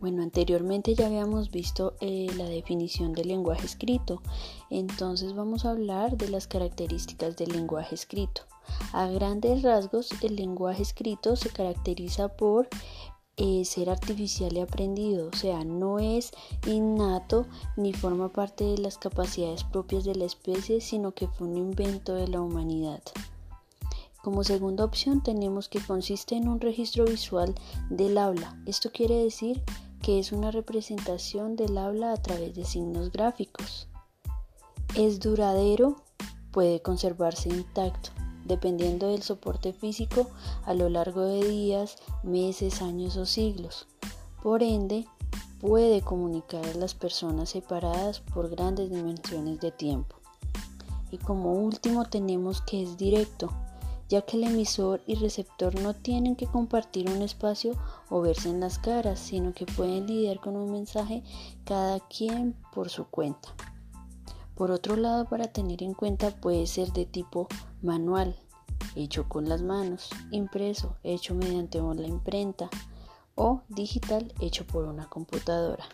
Bueno, anteriormente ya habíamos visto eh, la definición del lenguaje escrito, entonces vamos a hablar de las características del lenguaje escrito. A grandes rasgos, el lenguaje escrito se caracteriza por eh, ser artificial y aprendido, o sea, no es innato ni forma parte de las capacidades propias de la especie, sino que fue un invento de la humanidad. Como segunda opción tenemos que consiste en un registro visual del habla. Esto quiere decir que es una representación del habla a través de signos gráficos. Es duradero, puede conservarse intacto, dependiendo del soporte físico a lo largo de días, meses, años o siglos. Por ende, puede comunicar a las personas separadas por grandes dimensiones de tiempo. Y como último tenemos que es directo, ya que el emisor y receptor no tienen que compartir un espacio o verse en las caras, sino que pueden lidiar con un mensaje cada quien por su cuenta. Por otro lado, para tener en cuenta puede ser de tipo manual, hecho con las manos, impreso, hecho mediante la imprenta o digital, hecho por una computadora.